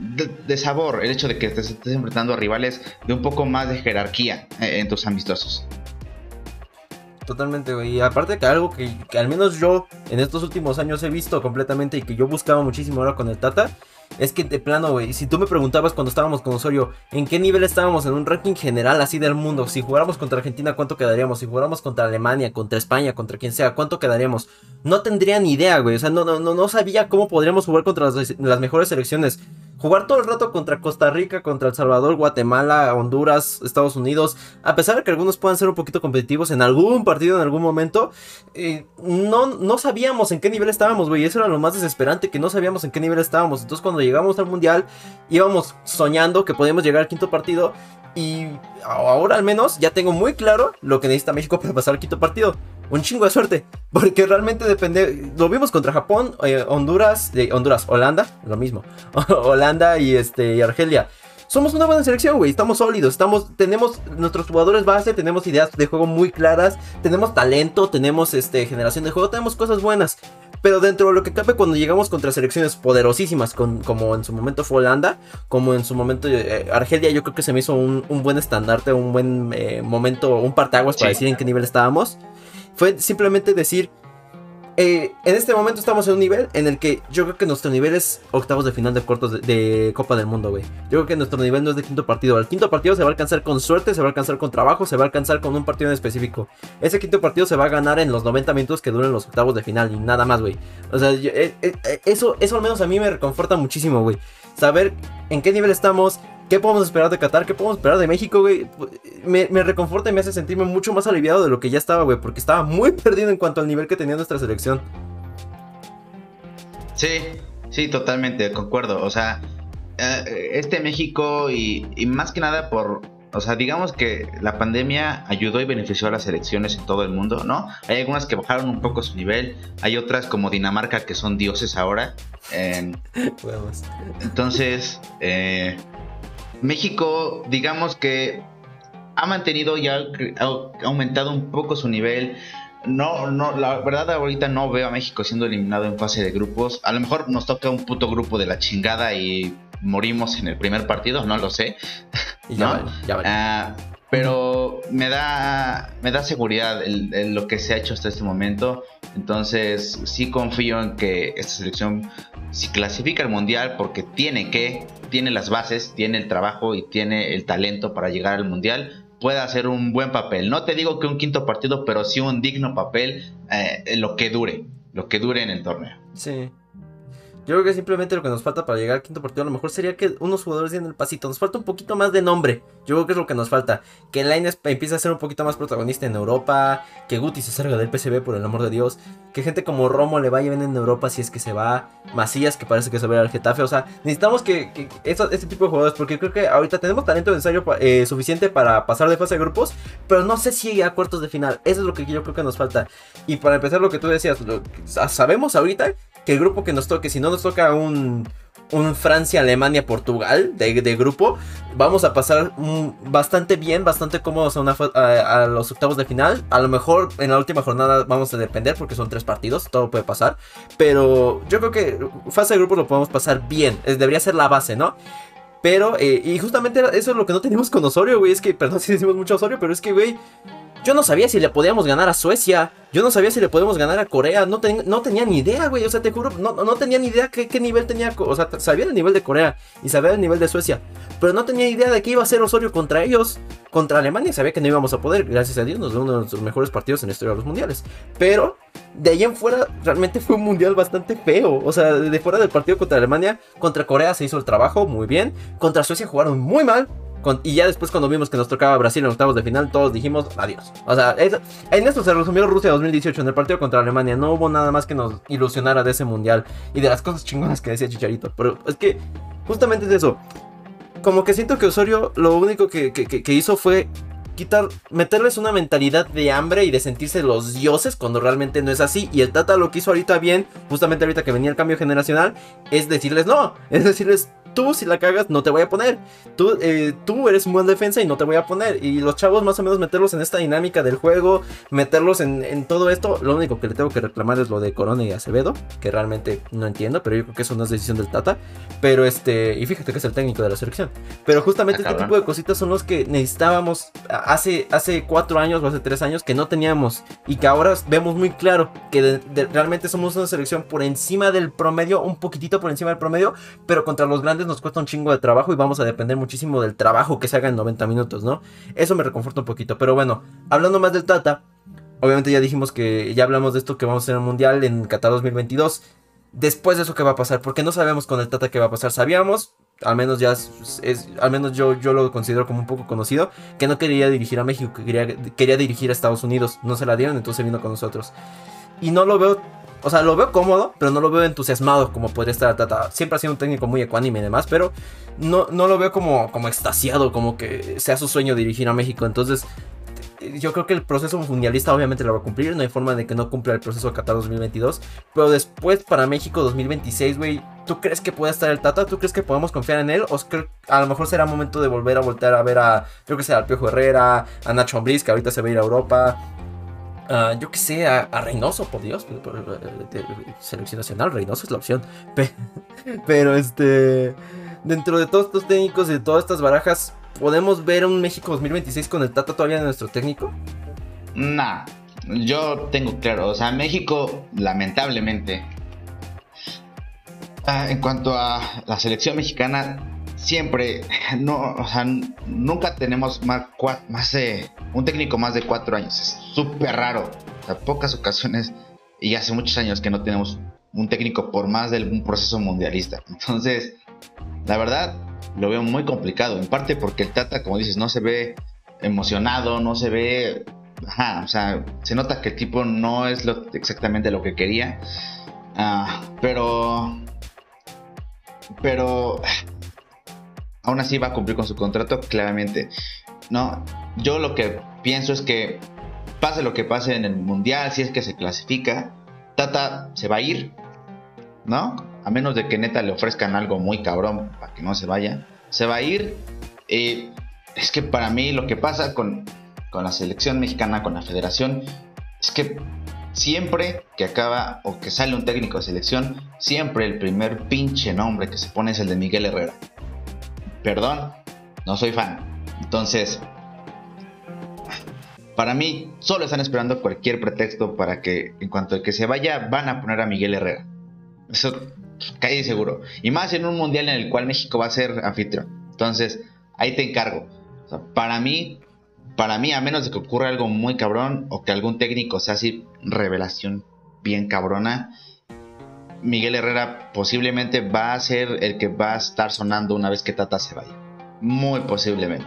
de, sabor el hecho de que te estés enfrentando a rivales de un poco más de jerarquía eh, en tus amistosos. Totalmente, güey. Y aparte que algo que, al menos yo en estos últimos años he visto completamente y que yo buscaba muchísimo ahora con el Tata, es que de plano, güey, si tú me preguntabas cuando estábamos con Osorio, ¿en qué nivel estábamos en un ranking general así del mundo? Si jugáramos contra Argentina, ¿cuánto quedaríamos? Si jugáramos contra Alemania, contra España, contra quien sea, ¿cuánto quedaríamos? No tendría ni idea, güey. O sea, no, no, no sabía cómo podríamos jugar contra las mejores selecciones jugar todo el rato contra Costa Rica, contra El Salvador, Guatemala, Honduras, Estados Unidos, a pesar de que algunos puedan ser un poquito competitivos en algún partido en algún momento, eh, no, no sabíamos en qué nivel estábamos, güey. Eso era lo más desesperante, que no sabíamos en qué nivel estábamos. Entonces cuando llegamos al Mundial íbamos soñando que podíamos llegar al quinto partido y ahora al menos ya tengo muy claro lo que necesita México para pasar al quinto partido un chingo de suerte. Porque realmente depende. Lo vimos contra Japón, eh, Honduras, Honduras, Holanda, lo mismo. Holanda y este y Argelia. Somos una buena selección, güey. Estamos sólidos. Estamos, tenemos nuestros jugadores base, tenemos ideas de juego muy claras, tenemos talento, tenemos este generación de juego, tenemos cosas buenas. Pero dentro de lo que cabe cuando llegamos contra selecciones poderosísimas, como en su momento fue Holanda, como en su momento eh, Argelia, yo creo que se me hizo un, buen estandarte, un buen eh, momento, un parteaguas para decir en qué nivel estábamos. Fue simplemente decir, eh, en este momento estamos en un nivel en el que yo creo que nuestro nivel es octavos de final de cortos de, Copa del Mundo, güey. Yo creo que nuestro nivel no es de quinto partido. El quinto partido se va a alcanzar con suerte, se va a alcanzar con trabajo, se va a alcanzar con un partido en específico. Ese quinto partido se va a ganar en los 90 minutos que duren los octavos de final y nada más, güey. O sea, eh, eh, eso, eso al menos a mí me reconforta muchísimo, güey. Saber en qué nivel estamos, ¿Qué podemos esperar de Qatar? ¿Qué podemos esperar de México, güey? Me, reconforta y me hace sentirme mucho más aliviado de lo que ya estaba, güey. Porque estaba muy perdido en cuanto al nivel que tenía nuestra selección. Sí, sí, totalmente, concuerdo. O sea, eh, este México y, más que nada por... O sea, digamos que la pandemia ayudó y benefició a las elecciones en todo el mundo, ¿no? Hay algunas que bajaron un poco su nivel, hay otras como Dinamarca que son dioses ahora. Eh, entonces, eh, México, digamos que ha mantenido y ha, aumentado un poco su nivel. No, no, la verdad ahorita no veo a México siendo eliminado en fase de grupos. A lo mejor nos toca un puto grupo de la chingada y morimos en el primer partido, no lo sé. ¿no? Ah, pero me da, me da seguridad lo que se ha hecho hasta este momento. Entonces sí confío en que esta selección, si clasifica al mundial, porque tiene que, tiene las bases, tiene el trabajo y tiene el talento para llegar al mundial, pueda hacer un buen papel. No te digo que un quinto partido, pero sí un digno papel, eh, lo que dure, lo que dure en el torneo. Sí. Yo creo que simplemente lo que nos falta para llegar al quinto partido a lo mejor sería que unos jugadores den el pasito. Nos falta un poquito más de nombre. Yo creo que es lo que nos falta. Que Lainez empiece a ser un poquito más protagonista en Europa. Que Guti se salga del PCB por el amor de Dios. Que gente como Romo le vaya bien en Europa si es que se va. Macías que parece que se va al Getafe. O sea, necesitamos que, que este tipo de jugadores. Porque creo que ahorita tenemos talento necesario eh, suficiente para pasar de fase de grupos. Pero no sé si a cuartos de final. Eso es lo que yo creo que nos falta. Y para empezar lo que tú decías. sabemos ahorita que el grupo que nos toque, si no nos toca un, un Francia, Alemania, Portugal de, grupo, vamos a pasar bastante bien, bastante cómodos a, los octavos de final. A lo mejor en la última jornada vamos a depender porque son tres partidos, todo puede pasar. Pero yo creo que fase de grupo lo podemos pasar bien, debería ser la base, ¿no? Pero, eh, y justamente eso es lo que no tenemos con Osorio, güey. Es que, perdón si decimos mucho Osorio, pero es que, güey, yo no sabía si le podíamos ganar a Suecia. Yo no sabía si le podíamos ganar a Corea. No, no tenía ni idea, güey. O sea, te juro, no, no tenía ni idea qué, qué, nivel tenía. O sea, sabía el nivel de Corea y sabía el nivel de Suecia. Pero no tenía idea de qué iba a ser Osorio contra ellos. Contra Alemania sabía que no íbamos a poder. Gracias a Dios nos dio uno de nuestros mejores partidos en la historia de los mundiales. Pero de ahí en fuera realmente fue un mundial bastante feo. O sea, de fuera del partido contra Alemania, contra Corea se hizo el trabajo muy bien. Contra Suecia jugaron muy mal y ya después cuando vimos que nos tocaba Brasil en octavos de final, todos dijimos adiós. O sea, en esto se resumió Rusia 2018 en el partido contra Alemania. No hubo nada más que nos ilusionara de ese mundial y de las cosas chingonas que decía Chicharito. Pero es que justamente es eso. Como que siento que Osorio lo único que, que hizo fue quitar, meterles una mentalidad de hambre y de sentirse los dioses cuando realmente no es así. Y el Tata lo que hizo ahorita bien, justamente ahorita que venía el cambio generacional, es decirles no, es decirles tú si la cagas no te voy a poner. Tú, eh, tú eres un buen defensa y no te voy a poner. Y los chavos más o menos meterlos en esta dinámica del juego, meterlos en, todo esto. Lo único que le tengo que reclamar es lo de Corona y Acevedo, que realmente no entiendo, pero yo creo que eso no es decisión del Tata. Pero este, y fíjate que es el técnico de la selección. Pero justamente ah, este tipo de cositas son los que necesitábamos hace, hace cuatro años o hace tres años que no teníamos. Y que ahora vemos muy claro que realmente somos una selección por encima del promedio, un poquitito por encima del promedio, pero contra los grandes nos cuesta un chingo de trabajo y vamos a depender muchísimo del trabajo que se haga en 90 minutos, ¿no? Eso me reconforta un poquito. Pero bueno, hablando más del Tata, obviamente ya dijimos que ya hablamos de esto que vamos a hacer el Mundial en Qatar 2022. Después de eso, ¿qué va a pasar? Porque no sabemos con el Tata qué va a pasar. Sabíamos, al menos ya es, al menos yo, yo lo considero como un poco conocido, que no quería dirigir a México, que quería, quería dirigir a Estados Unidos. No se la dieron, entonces vino con nosotros. Y no lo veo o sea, lo veo cómodo, pero no lo veo entusiasmado como podría estar Tata. Siempre ha sido un técnico muy ecuánime y demás, pero no, no lo veo como, como extasiado, como que sea su sueño dirigir a México. Entonces, yo creo que el proceso mundialista obviamente lo va a cumplir. No hay forma de que no cumpla el proceso de Qatar 2022. Pero después para México 2026, güey, ¿tú crees que puede estar el Tata? ¿Tú crees que podemos confiar en él? ¿O a lo mejor será momento de volver a voltear a ver a, creo que sea al Piojo Herrera, a Nacho Ambriz, que ahorita se va a ir a Europa? Yo que sé, a, Reynoso, por Dios, selección nacional, Reynoso es la opción. Pero, este, dentro de todos estos técnicos y de todas estas barajas, ¿podemos ver un México 2026 con el Tata todavía de nuestro técnico? Nah, yo tengo claro, o sea, México, lamentablemente, ah, en cuanto a la selección mexicana, siempre, no, o sea, nunca tenemos más, más de un técnico más de cuatro años. Es súper raro. O pocas ocasiones y hace muchos años que no tenemos un técnico por más de un proceso mundialista. Entonces, la verdad, lo veo muy complicado. En parte porque el Tata, como dices, no se ve emocionado, no se ve. Ajá, o sea, se nota que el tipo no es lo, exactamente lo que quería. Ah, pero. Pero aún así va a cumplir con su contrato, claramente. No, yo lo que pienso es que pase lo que pase en el mundial, si es que se clasifica, Tata se va a ir, ¿no? A menos de que neta le ofrezcan algo muy cabrón para que no se vaya, se va a ir. Eh, es que para mí lo que pasa con, con la selección mexicana, con la federación, es que siempre que acaba o que sale un técnico de selección, siempre el primer pinche nombre que se pone es el de Miguel Herrera. Perdón, no soy fan. Entonces, para mí, solo están esperando cualquier pretexto para que, en cuanto a que se vaya, van a poner a Miguel Herrera. Eso cae seguro. Y más en un mundial en el cual México va a ser anfitrión. Entonces, ahí te encargo. para mí, para mí, a menos de que ocurra algo muy cabrón o que algún técnico sea así, revelación bien cabrona, Miguel Herrera posiblemente va a ser el que va a estar sonando una vez que Tata se vaya. Muy posiblemente.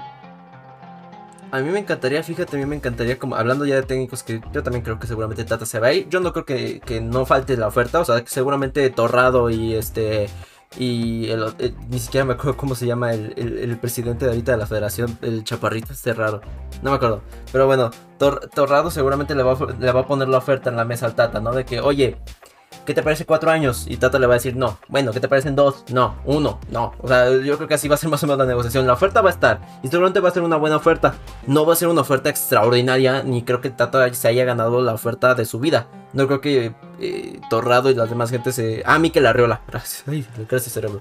A mí me encantaría, fíjate, a mí me encantaría, como hablando ya de técnicos, que yo también creo que seguramente Tata se va a. Yo no creo que, no falte la oferta, o sea, que seguramente Torrado y este. Y eh, ni siquiera me acuerdo cómo se llama el, presidente de ahorita de la federación, el chaparrito este raro. No me acuerdo. Pero bueno, Torrado seguramente le va, le va a poner la oferta en la mesa al Tata, ¿no? De que, oye, ¿qué te parece cuatro años? Y Tata le va a decir, no. Bueno, ¿qué te parecen dos? No. Uno, no. O sea, yo creo que así va a ser más o menos la negociación. La oferta va a estar. Y seguramente va a ser una buena oferta. No va a ser una oferta extraordinaria. Ni creo que Tata se haya ganado la oferta de su vida. No creo que eh, Torrado y las demás gente se... Ah, Mikel Arriola. Gracias. Ay, gracias cerebro.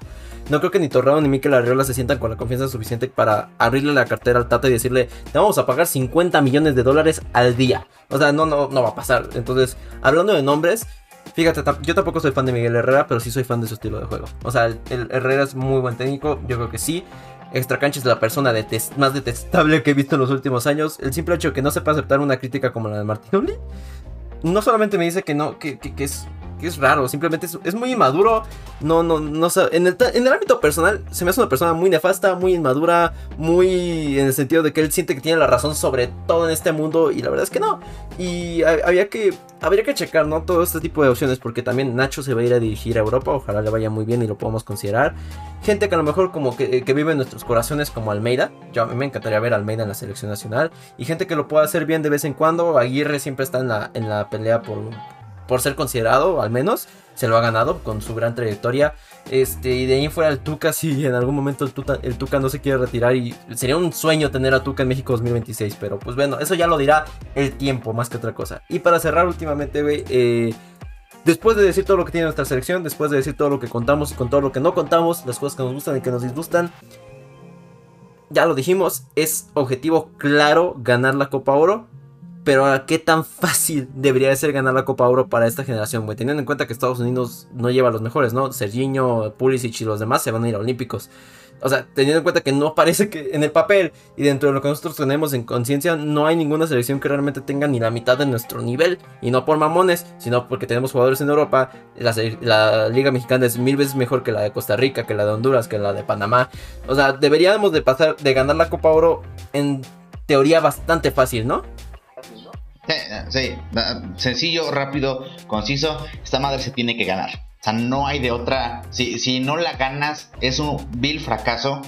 No creo que ni Torrado ni Mikel Arriola se sientan con la confianza suficiente para abrirle la cartera al Tata y decirle, te vamos a pagar 50 millones de dólares al día. O sea, no, no, no va a pasar. Entonces, hablando de nombres, Fíjate, yo tampoco soy fan de Miguel Herrera, pero sí soy fan de su estilo de juego. O sea, el, Herrera es muy buen técnico, yo creo que sí. Extra cancha es la persona más detestable que he visto en los últimos años. El simple hecho de que no sepa aceptar una crítica como la de Martinoli, no solamente me dice que no, que, que es es raro, simplemente es, muy inmaduro. No, no, no en el, en el ámbito personal se me hace una persona muy nefasta, muy inmadura, muy en el sentido de que él siente que tiene la razón sobre todo en este mundo y la verdad es que no. Y había que, habría que checar, ¿no? Todo este tipo de opciones porque también Nacho se va a ir a dirigir a Europa, ojalá le vaya muy bien y lo podamos considerar. Gente que a lo mejor como que, vive en nuestros corazones como Almeida, yo a mí me encantaría ver Almeida en la selección nacional y gente que lo pueda hacer bien de vez en cuando. Aguirre siempre está en la, en la pelea por por ser considerado, al menos, se lo ha ganado con su gran trayectoria. Este, y de ahí fuera el Tuca, si en algún momento el Tuca, no se quiere retirar y sería un sueño tener a Tuca en México 2026, pero pues bueno, eso ya lo dirá el tiempo más que otra cosa. Y para cerrar últimamente, eh, después de decir todo lo que tiene nuestra selección, después de decir todo lo que contamos y con todo lo que no contamos, las cosas que nos gustan y que nos disgustan, ya lo dijimos, es objetivo claro ganar la Copa Oro. Pero ¿qué tan fácil debería de ser ganar la Copa Oro para esta generación, güey? Teniendo en cuenta que Estados Unidos no lleva a los mejores, ¿no? Serginho, Pulisic y los demás se van a ir a Olímpicos. O sea, teniendo en cuenta que no parece que en el papel y dentro de lo que nosotros tenemos en conciencia, no hay ninguna selección que realmente tenga ni la mitad de nuestro nivel. Y no por mamones, sino porque tenemos jugadores en Europa. La, la, Liga Mexicana es mil veces mejor que la de Costa Rica, que la de Honduras, que la de Panamá. O sea, deberíamos de pasar, de ganar la Copa Oro en teoría bastante fácil, ¿no? Sí, sencillo, rápido, conciso. Esta madre se tiene que ganar. O sea, no hay de otra. Si, si no la ganas, es un vil fracaso.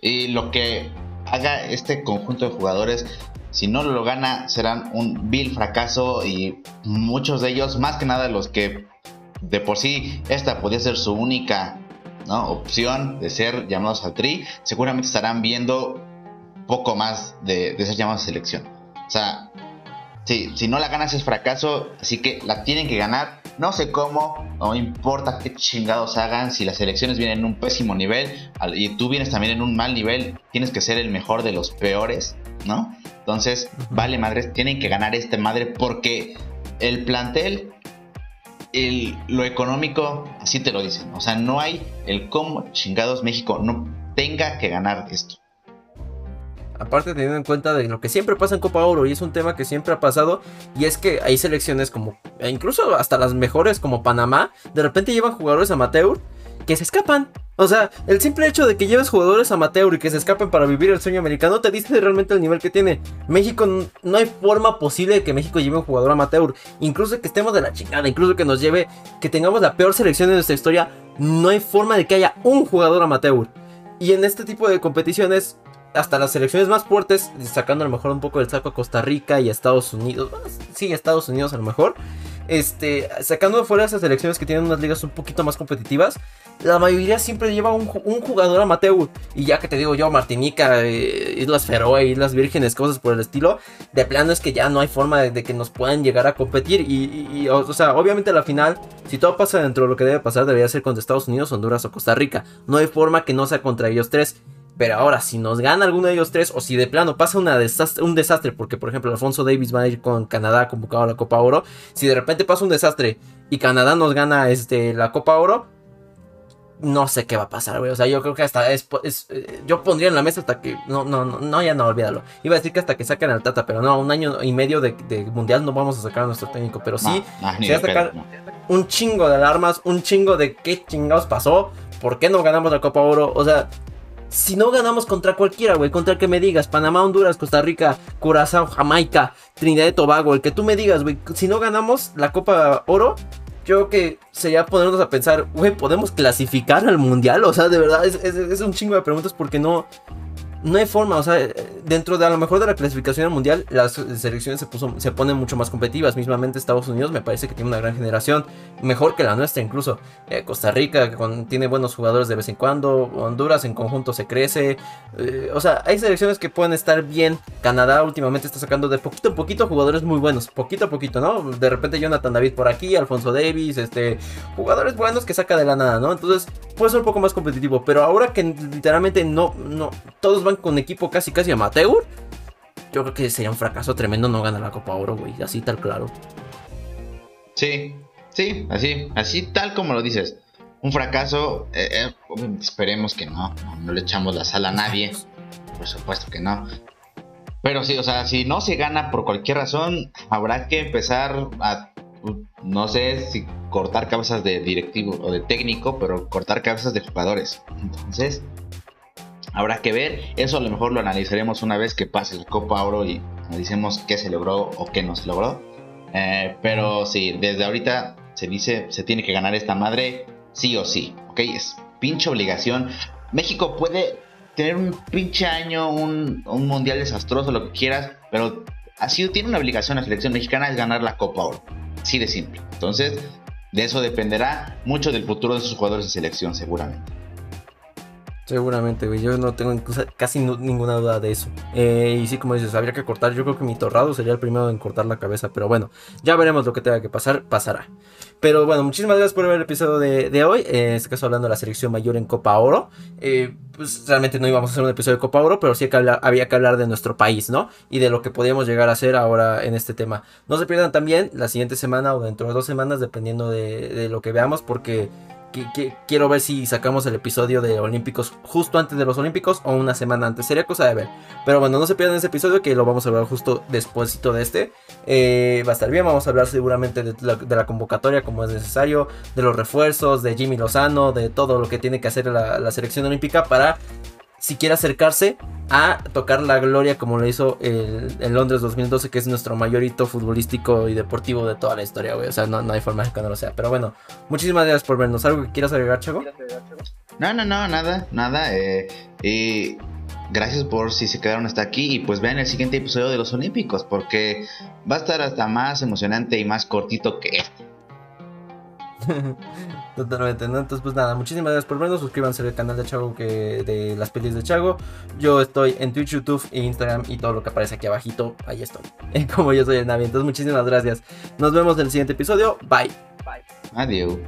Y lo que haga este conjunto de jugadores, si no lo gana, serán un vil fracaso. Y muchos de ellos, más que nada los que de por sí esta podía ser su única opción de ser llamados al tri, seguramente estarán viendo poco más de, de ser llamados a selección. O sea, Sí, si no la ganas es fracaso, así que la tienen que ganar. No sé cómo, no importa qué chingados hagan, si las elecciones vienen en un pésimo nivel y tú vienes también en un mal nivel, tienes que ser el mejor de los peores, ¿no? Entonces, vale madres, tienen que ganar este madre porque el plantel, el, lo económico, así te lo dicen. O sea, no hay el cómo chingados México no tenga que ganar esto. Aparte teniendo en cuenta de lo que siempre pasa en Copa Oro y es un tema que siempre ha pasado y es que hay selecciones como e incluso hasta las mejores como Panamá de repente llevan jugadores amateur que se escapan. O sea, el simple hecho de que lleves jugadores amateur y que se escapen para vivir el sueño americano te dice realmente el nivel que tiene. México no hay forma posible de que México lleve un jugador amateur. Incluso que estemos de la chingada, incluso que nos lleve, que tengamos la peor selección de nuestra historia, no hay forma de que haya un jugador amateur. Y en este tipo de competiciones hasta las selecciones más fuertes, sacando a lo mejor un poco del saco a Costa Rica y a Estados Unidos, sí, Estados Unidos a lo mejor, este, sacando fuera esas selecciones que tienen unas ligas un poquito más competitivas, la mayoría siempre lleva un, jugador amateur. Y ya que te digo yo, Martinica, eh, Islas Feroe, Islas Vírgenes, cosas por el estilo, de plano es que ya no hay forma de, que nos puedan llegar a competir. Y, o, sea, obviamente a la final, si todo pasa dentro de lo que debe pasar, debería ser contra Estados Unidos, Honduras o Costa Rica. No hay forma que no sea contra ellos tres. Pero ahora, si nos gana alguno de ellos tres, o si de plano pasa una desastre, un desastre, porque por ejemplo Alfonso Davis va a ir con Canadá convocado a la Copa Oro, si de repente pasa un desastre y Canadá nos gana este, la Copa Oro, no sé qué va a pasar, güey. O sea, yo creo que hasta es, eh, yo pondría en la mesa hasta que. No, no, no, no, ya no, olvídalo. Iba a decir que hasta que saquen al Tata, pero no, un año y medio de, mundial no vamos a sacar a nuestro técnico. Pero sí, se va a sacar un chingo de alarmas, un chingo de qué chingados pasó, por qué no ganamos la Copa Oro. O sea, si no ganamos contra cualquiera, güey, contra el que me digas, Panamá, Honduras, Costa Rica, Curazao, Jamaica, Trinidad y Tobago, el que tú me digas, güey, si no ganamos la Copa Oro, yo creo que sería ponernos a pensar, güey, ¿podemos clasificar al mundial? O sea, de verdad, es, es un chingo de preguntas porque no, no hay forma, o sea, dentro de a lo mejor de la clasificación mundial, las selecciones se, puso, se ponen mucho más competitivas. Mismamente Estados Unidos me parece que tiene una gran generación, mejor que la nuestra incluso. Eh, Costa Rica que tiene buenos jugadores de vez en cuando, Honduras en conjunto se crece. Eh, o sea, hay selecciones que pueden estar bien. Canadá últimamente está sacando de poquito a poquito jugadores muy buenos, poquito a poquito, ¿no? De repente Jonathan David por aquí, Alfonso Davis, este, jugadores buenos que saca de la nada, ¿no? Entonces puede ser un poco más competitivo, pero ahora que literalmente no, no, todos van con equipo casi casi amateur, yo creo que sería un fracaso tremendo no ganar la Copa Oro, güey. Así tal claro. Sí, sí, así, así tal como lo dices. Un fracaso, eh, eh, esperemos que no, no, le echamos la sala a nadie. Por supuesto que no. Pero sí, o sea, si no se gana por cualquier razón, habrá que empezar a, no sé si cortar cabezas de directivo o de técnico, pero cortar cabezas de jugadores. Entonces, Habrá que ver, eso a lo mejor lo analizaremos una vez que pase la Copa Oro y analicemos qué se logró o qué no se logró. Eh, pero sí, desde ahorita se dice, se tiene que ganar esta madre sí o sí, ¿ok? Es pinche obligación. México puede tener un pinche año, un, mundial desastroso, lo que quieras, pero así tiene una obligación la selección mexicana es ganar la Copa Oro. Así de simple. Entonces, de eso dependerá mucho del futuro de sus jugadores de selección, seguramente. Seguramente, güey. Yo no tengo casi ninguna duda de eso. Eh, y sí, como dices, habría que cortar. Yo creo que mi torrado sería el primero en cortar la cabeza. Pero bueno, ya veremos lo que tenga que pasar. Pasará. Pero bueno, muchísimas gracias por ver el episodio de, hoy. en este caso, hablando de la selección mayor en Copa Oro. Eh, pues realmente no íbamos a hacer un episodio de Copa Oro, pero sí que había que hablar de nuestro país, ¿no? Y de lo que podíamos llegar a hacer ahora en este tema. No se pierdan también la siguiente semana o dentro de dos semanas, dependiendo de, de lo que veamos, porque quiero ver si sacamos el episodio de Olímpicos justo antes de los Olímpicos o una semana antes. Sería cosa de ver. Pero bueno, no se pierdan ese episodio que lo vamos a ver justo después de este. Eh, va a estar bien, vamos a hablar seguramente de la, convocatoria como es necesario, de los refuerzos, de Jimmy Lozano, de todo lo que tiene que hacer la selección olímpica para si quiere acercarse a tocar la gloria como lo hizo el, el, Londres 2012, que es nuestro mayor hito futbolístico y deportivo de toda la historia, güey. O sea, no, hay forma de que no lo sea. Pero bueno, muchísimas gracias por vernos. ¿Algo que quieras agregar, Chago? No, no, no, nada, nada. Eh, y gracias por si se quedaron hasta aquí y pues vean el siguiente episodio de los Olímpicos, porque va a estar hasta más emocionante y más cortito que este. Totalmente, ¿no? Entonces, pues nada, muchísimas gracias por vernos. Suscríbanse al canal de Chago que de las pelis de Chago. Yo estoy en Twitch, YouTube e Instagram y todo lo que aparece aquí abajito, ahí estoy. Como yo soy el Navi. Entonces, muchísimas gracias. Nos vemos en el siguiente episodio. Bye. Adiós.